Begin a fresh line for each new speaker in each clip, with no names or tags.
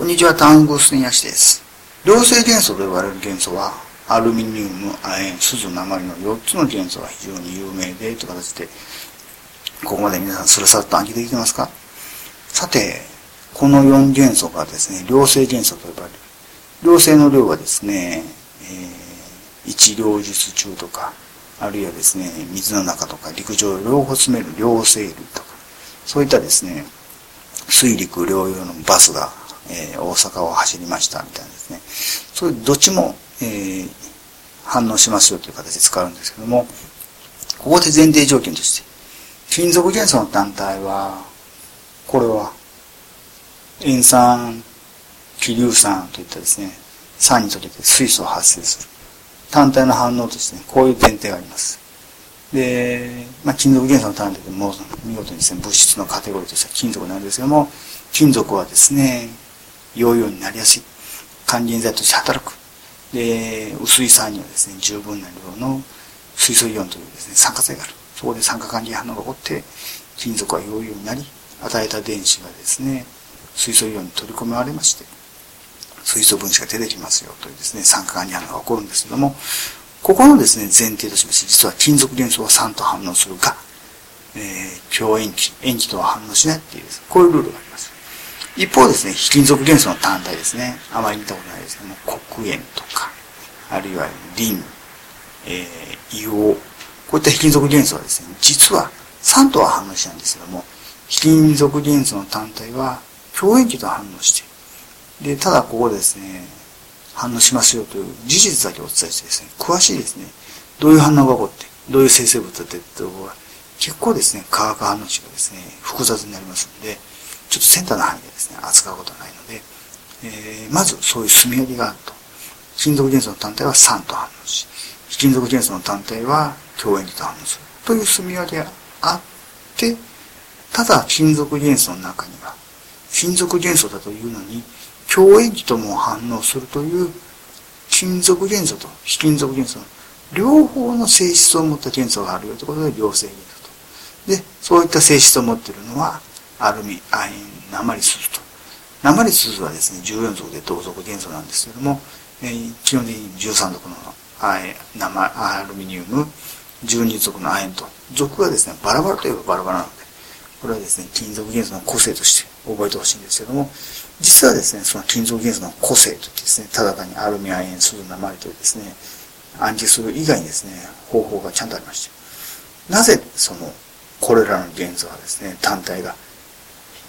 こんにちは、タングステンヤシです。良性元素と呼ばれる元素は、アルミニウム、亜鉛、鈴、鉛の4つの元素が非常に有名で、という形で、ここまで皆さんスラスラと暗記できてますか？さて、この4元素がですね、良性元素と呼ばれる。良性の量はですね、えー、一両日中とか、あるいはですね、水の中とか陸上を両方詰める両生類とか、そういったですね、水陸両用のバスが、えー、大阪を走りましたみたいなですね、そういうどっちも、えー、反応しますよという形で使うんですけども、ここで前提条件として、金属元素の単体は、これは、塩酸、気硫酸といったですね、酸に溶けて水素を発生する。単体の反応としてね、こういう前提があります。で、まあ、金属元素の単体でも見事にですね、物質のカテゴリーとしては金属なんですけども、金属はですね、陽陽になりやすい。還元剤として働く。で、薄い酸にはですね、十分な量の水素イオンというですね、酸化剤がある。そこで酸化還元反応が起こって、金属は陽陽になり、与えた電子がですね、水素イオンに取り込まれまして、水素分子が出てきますよというですね、酸化還元反応が起こるんですけども、ここのですね、前提としまして、実は金属元素は酸と反応するが、えー、強塩基、塩基とは反応しないっていう、こういうルールがあります。一方ですね、非金属元素の単体ですね、あまり見たことないですけども、黒鉛とか、あるいはリン、えー、硫黄、こういった非金属元素はですね、実は酸とは反応しないんですけども、非金属元素の単体は強塩基と反応して、で、ただここですね、反応しますよという事実だけお伝えしてですね、詳しいですね、どういう反応が起こって、どういう生成物だってところが結構ですね、化学反応値がですね、複雑になりますので、ちょっとセンターの範囲でですね、扱うことはないので、えー、まずそういう炭みりがあると。金属元素の単体は酸と反応し、非金属元素の単体は強塩基と反応するという炭み割りがあって、ただ金属元素の中には、金属元素だというのに、強塩基とも反応するという金属元素と非金属元素の両方の性質を持った元素があるよということで良性元素と。で、そういった性質を持っているのはアルミ、亜鉛、鉛鈴と。鉛鈴はですね、14属で同族元素なんですけども、えー、基本的に13属のアルミニウム、12属の亜鉛と、属がですね、バラバラといえばバラバラなので、これはですね、金属元素の個性として覚えてほしいんですけども、実はですね、その金属元素の個性といってですね、ただ単にアルミ、亜鉛、鈴、鉛というですね、暗記する以外にですね、方法がちゃんとありまして、なぜその、これらの元素はですね、単体が、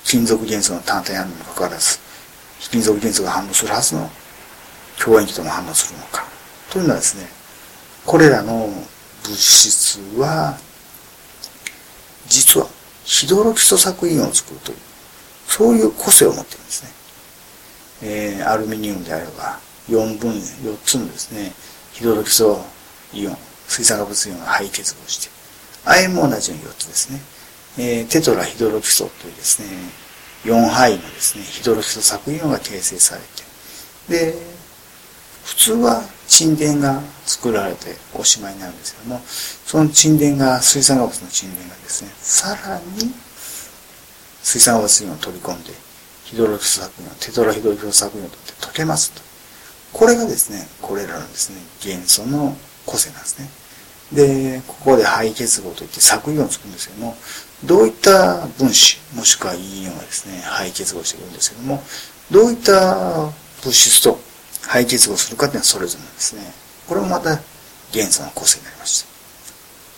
金属元素の単体なのにもかかわらず、金属元素が反応するはずの強塩基とも反応するのか。というのはですね、これらの物質は、実はヒドロキソ作品を作るという、そういう個性を持っているんですね。えー、アルミニウムであれば、4分、4つのですね、ヒドロキソイオン、水酸化物イオンが肺結合して、亜鉛も同じように4つですね。えー、テトラヒドロキソというですね、4範囲のですね、ヒドロキソ作品が形成されて、で、普通は沈殿が作られておしまいになるんですけども、その沈殿が、水酸化物の沈殿がですね、さらに水酸化物イオンを取り込んで、ヒドロキソ作品テトラヒドロキソ作品を取って溶けますと。これがですね、これらのですね、元素の個性なんですね。で、ここで肺結合といって作イオンを作るんですけども、どういった分子、もしくはイオンがですね、肺結合してくるんですけども、どういった物質と肺結合するかっていうのはそれぞれなんですね。これもまた元素の個性になりまし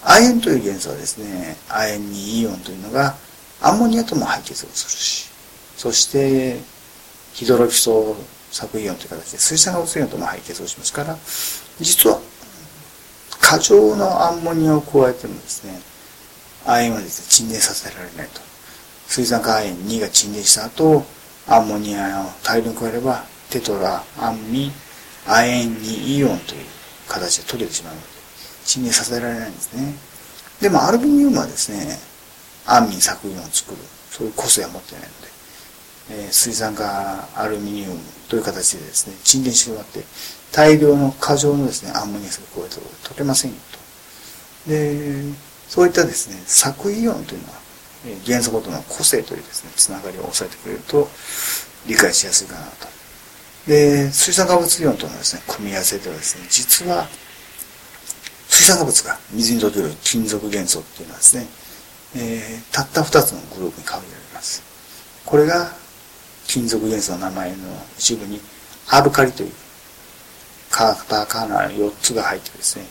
た。亜鉛という元素はですね、亜鉛にイオンというのがアンモニアとも肺結合するし、そしてヒドロキソ削イオンという形で水酸化物イオンとも肺結合しますから、実は過剰のアンモニアを加えてもですね、亜鉛はですね、沈殿させられないと。水酸化亜鉛2が沈殿した後、アンモニアを大量に加えれば、テトラ、アンミ、亜鉛2イオンという形で取れてしまうので、沈殿させられないんですね。でもアルミニウムはですね、安眠作品を作る、そういう個性は持ってないので、え、水酸化アルミニウムという形でですね、沈殿してしまって、大量の過剰のですね、アンモニアスが加えたと取れませんよと。で、そういったですね、作イオンというのは、元素ごとの個性というですね、つながりを抑えてくれると、理解しやすいかなと。で、水酸化物イオンとのですね、組み合わせではですね、実は、水酸化物が水に溶ける金属元素っていうのはですね、えー、たった2つのグループに限られます。これが金属元素の名前の一部にアルカリというカタカナ4つが入ってですね、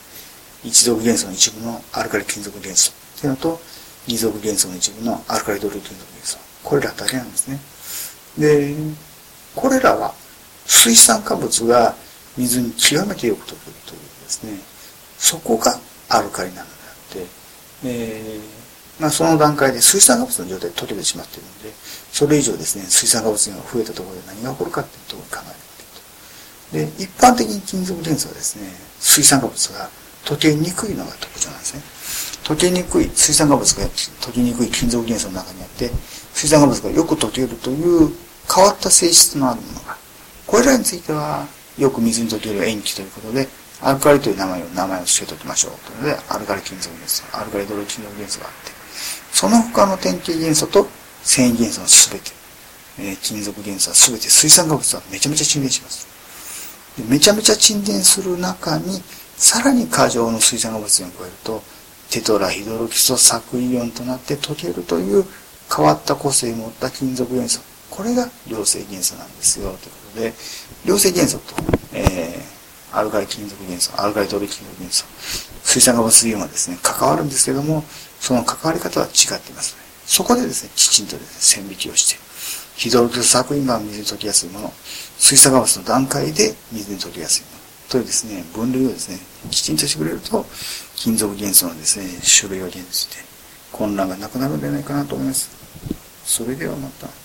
一族元素の一部のアルカリ金属元素っていうのと、二族元素の一部のアルカリドル金属元素。これらだけなんですね。で、これらは水酸化物が水に極めてよく溶けるというですね、そこがアルカリなのであって、えー、まあ、その段階で水酸化物の状態で溶けてしまっているので、それ以上ですね、水酸化物が増えたところで何が起こるかっていうところに考えていくと。で、一般的に金属元素はですね、水酸化物が溶けにくいのが特徴なんですね。溶けにくい、水酸化物が溶けにくい金属元素の中にあって、水酸化物がよく溶けるという変わった性質のあるものが、これらについてはよく水に溶ける塩基ということで、アルカリという名前を、名前を付けときましょう。というので、アルカリ金属元素、アルカリドロ金属元素があって、その他の典型元素と繊維元素のすべて、えー、金属元素はすべて水酸化物はめちゃめちゃ沈殿します。でめちゃめちゃ沈殿する中に、さらに過剰の水酸化物を加えると、テトラヒドロキソ酢イオンとなって溶けるという変わった個性を持った金属元素。これが良性元素なんですよ。ということで、良性元素と、えー、アルカリ金属元素、アルカリドル金属元素、水酸化物イオンはですね、関わるんですけども、その関わり方は違っています、ね。そこでですね、きちんとですね、線引きをして、ヒドロキソ酢イオンが水に溶けやすいもの、水酸化物の段階で水に溶けやすいもの、というですね、分類をですね、きちんとしてくれると、金属元素のですね、種類を現じて、混乱がなくなるんじゃないかなと思います。それではまた。